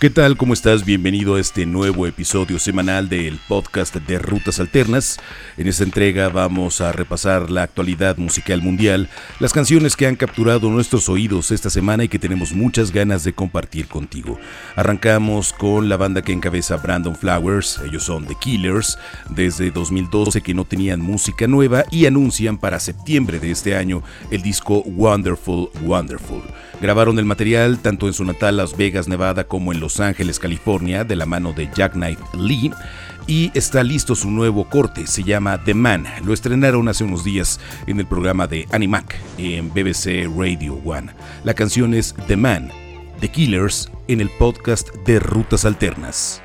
¿Qué tal? ¿Cómo estás? Bienvenido a este nuevo episodio semanal del podcast de Rutas Alternas. En esta entrega vamos a repasar la actualidad musical mundial, las canciones que han capturado nuestros oídos esta semana y que tenemos muchas ganas de compartir contigo. Arrancamos con la banda que encabeza Brandon Flowers, ellos son The Killers, desde 2012 que no tenían música nueva y anuncian para septiembre de este año el disco Wonderful Wonderful. Grabaron el material tanto en su natal Las Vegas, Nevada como en Los Ángeles, California, de la mano de Jack Lee. Y está listo su nuevo corte, se llama The Man. Lo estrenaron hace unos días en el programa de Animac en BBC Radio One. La canción es The Man, The Killers, en el podcast de Rutas Alternas.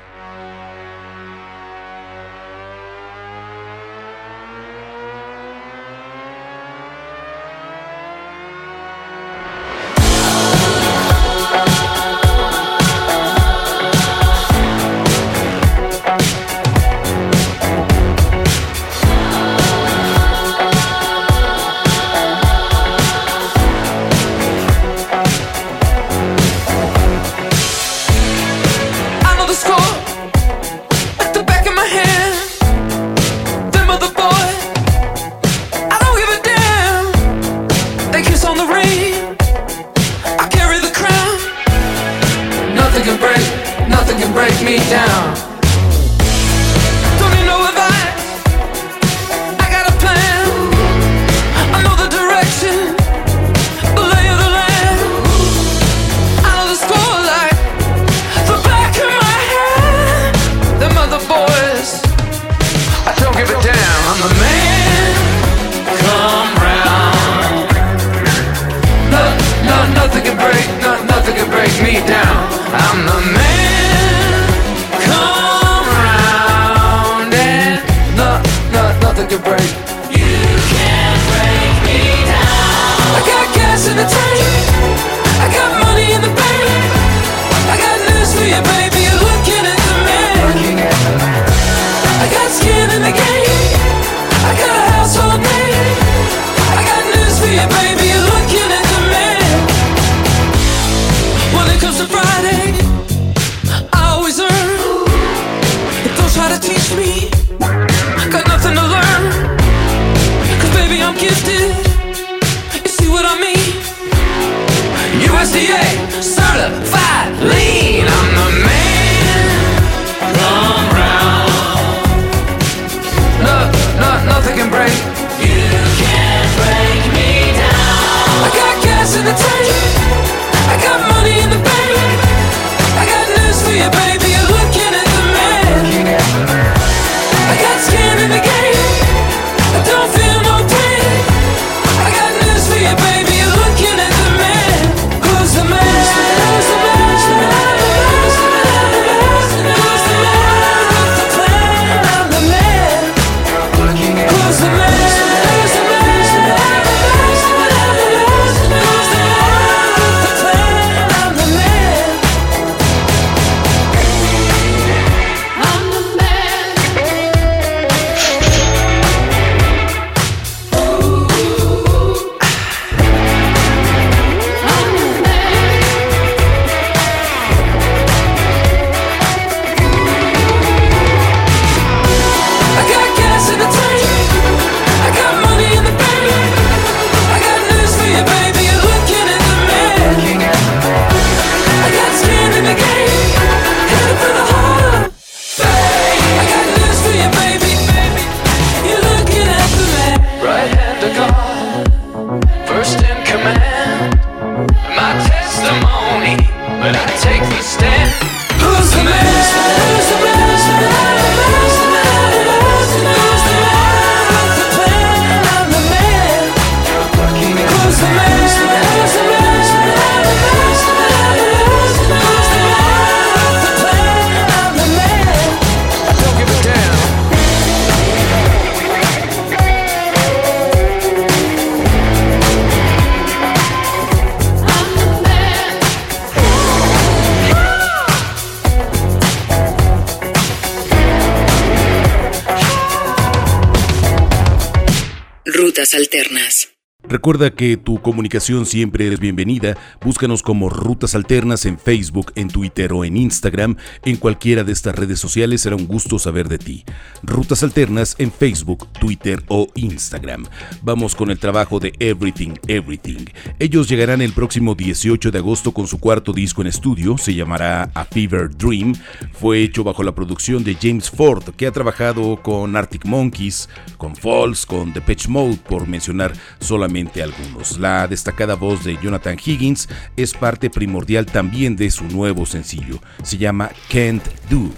Alternas. Recuerda que tu comunicación siempre es bienvenida. Búscanos como Rutas Alternas en Facebook, en Twitter o en Instagram. En cualquiera de estas redes sociales será un gusto saber de ti. Rutas Alternas en Facebook, Twitter o Instagram. Vamos con el trabajo de Everything Everything. Ellos llegarán el próximo 18 de agosto con su cuarto disco en estudio. Se llamará A Fever Dream. Fue hecho bajo la producción de James Ford, que ha trabajado con Arctic Monkeys, con Falls, con Depeche Mode, por mencionar solamente algunos. La destacada voz de Jonathan Higgins es parte primordial también de su nuevo sencillo. Se llama Can't Do.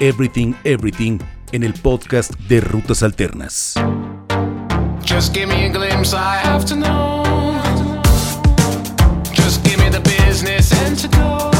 Everything, Everything en el podcast de Rutas Alternas. Just give me a glimpse, I have to know. Just give me the business and to go.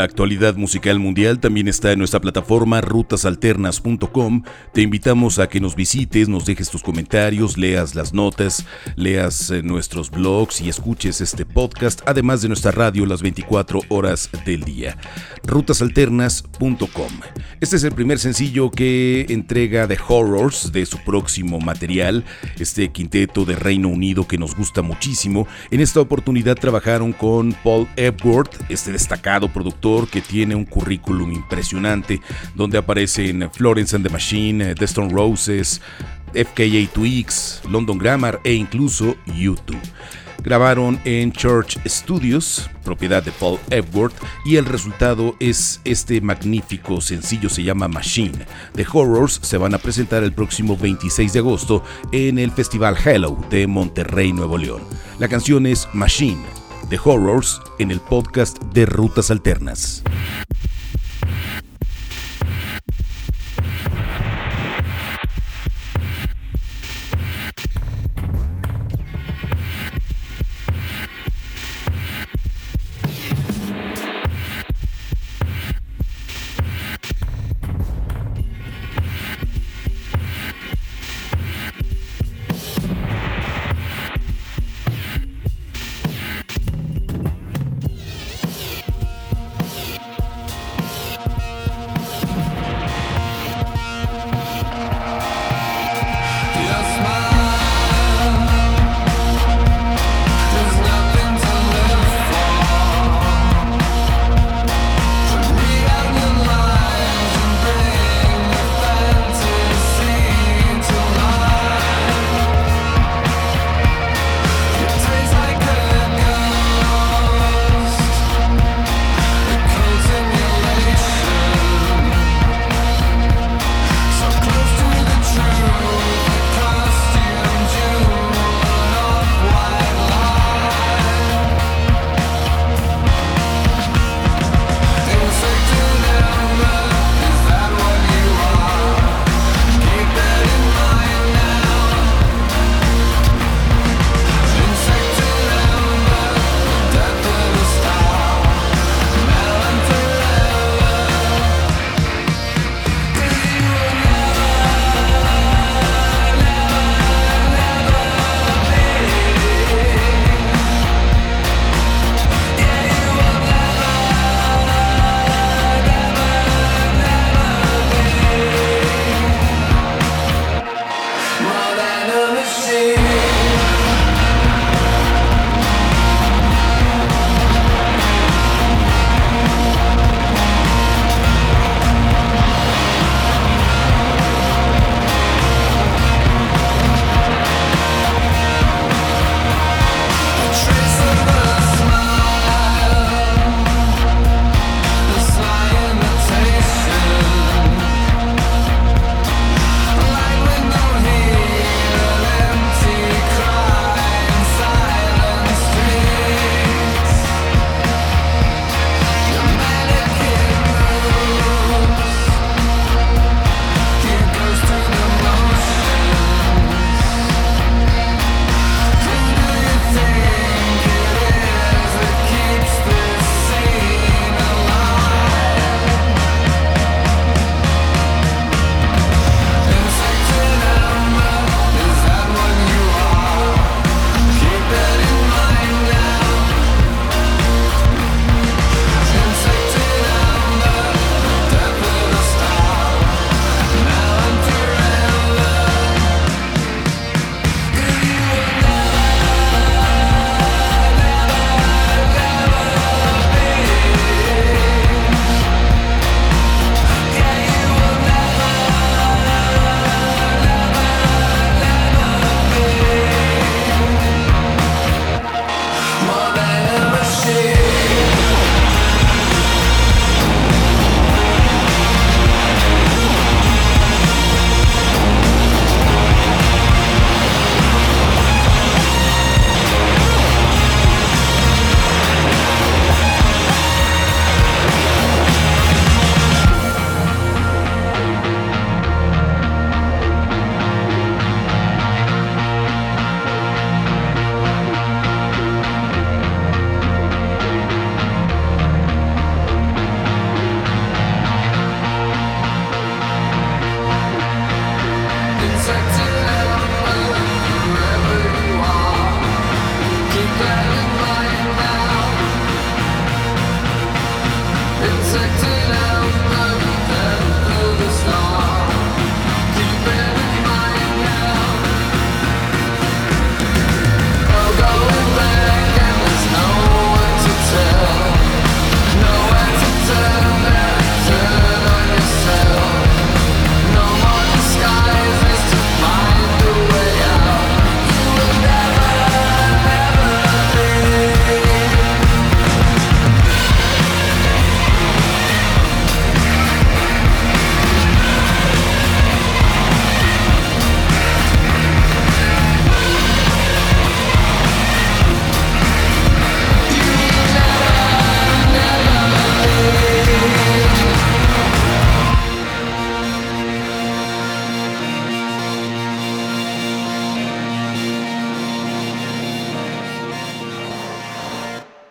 La actualidad musical mundial también está en nuestra plataforma rutasalternas.com. Te invitamos a que nos visites, nos dejes tus comentarios, leas las notas, leas eh, nuestros blogs y escuches este podcast, además de nuestra radio las 24 horas del día. rutasalternas.com. Este es el primer sencillo que entrega The Horrors de su próximo material, este quinteto de Reino Unido que nos gusta muchísimo. En esta oportunidad trabajaron con Paul Epworth, este destacado productor que tiene un currículum impresionante, donde aparecen Florence and the Machine, The Stone Roses, FKA Twigs, London Grammar e incluso YouTube. Grabaron en Church Studios, propiedad de Paul Epworth, y el resultado es este magnífico sencillo, se llama Machine. The Horrors se van a presentar el próximo 26 de agosto en el Festival Hello de Monterrey, Nuevo León. La canción es Machine. The Horrors en el podcast de Rutas Alternas.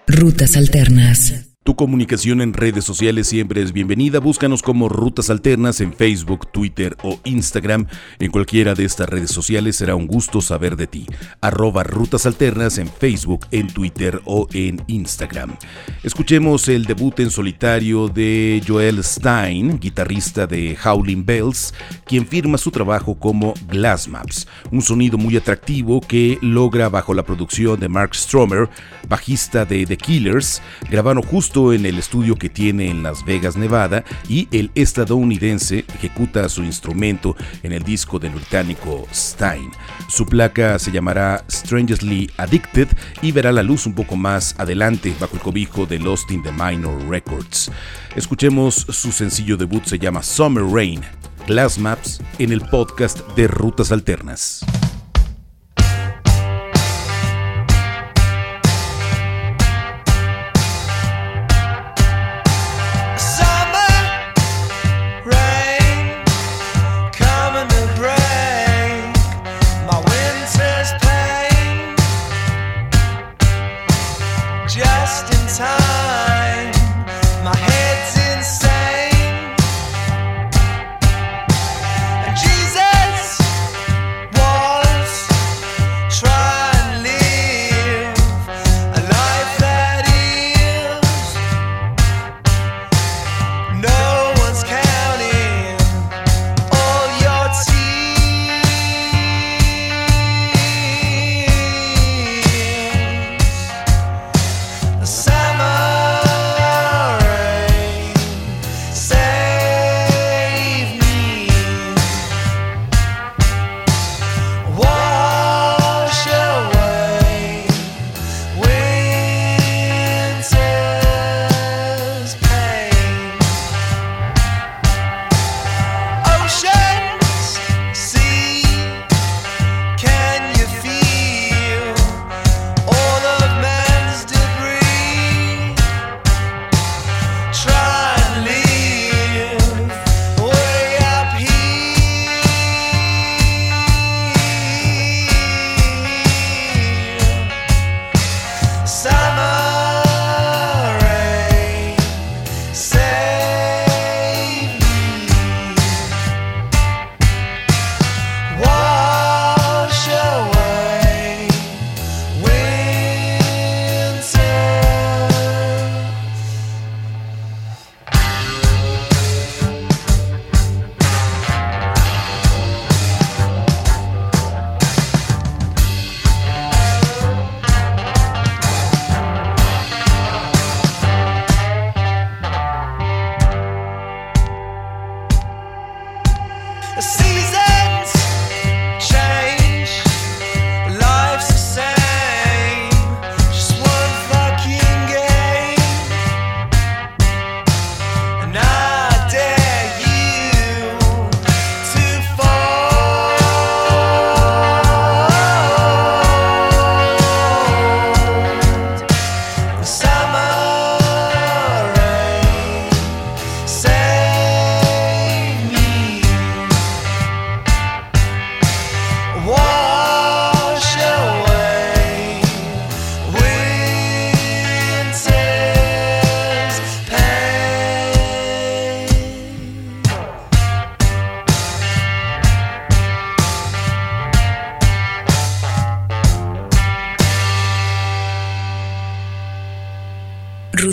Rutas Alternas. Tu comunicación en redes sociales siempre es bienvenida. Búscanos como Rutas Alternas en Facebook, Twitter o Instagram. En cualquiera de estas redes sociales será un gusto saber de ti. Arroba Rutas Alternas en Facebook, en Twitter o en Instagram. Escuchemos el debut en solitario de Joel Stein, guitarrista de Howling Bells, quien firma su trabajo como Glass Maps, un sonido muy atractivo que logra bajo la producción de Mark Stromer, bajista de The Killers, grabaron justo en el estudio que tiene en Las Vegas, Nevada, y el estadounidense ejecuta su instrumento en el disco del británico Stein. Su placa se llamará Strangely Addicted y verá la luz un poco más adelante bajo el cobijo de Lost in the Minor Records. Escuchemos su sencillo debut, se llama Summer Rain, Glass Maps, en el podcast de Rutas Alternas.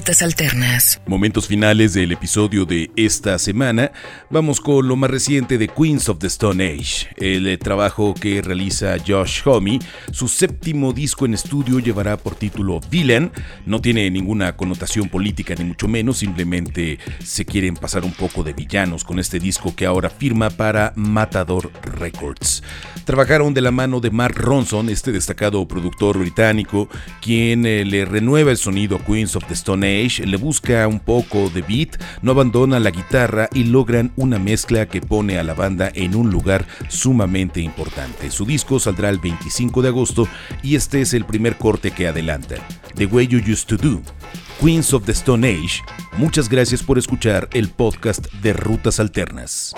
Alternas. Momentos finales del episodio de esta semana. Vamos con lo más reciente de Queens of the Stone Age, el eh, trabajo que realiza Josh Homme. Su séptimo disco en estudio llevará por título Villain. No tiene ninguna connotación política ni mucho menos, simplemente se quieren pasar un poco de villanos con este disco que ahora firma para Matador Records. Trabajaron de la mano de Mark Ronson, este destacado productor británico, quien eh, le renueva el sonido a Queens of the Stone Le busca un poco de beat, no abandona la guitarra y logran una mezcla que pone a la banda en un lugar sumamente importante. Su disco saldrá el 25 de agosto y este es el primer corte que adelanta. The Way You Used to Do. Queens of the Stone Age, muchas gracias por escuchar el podcast de Rutas Alternas.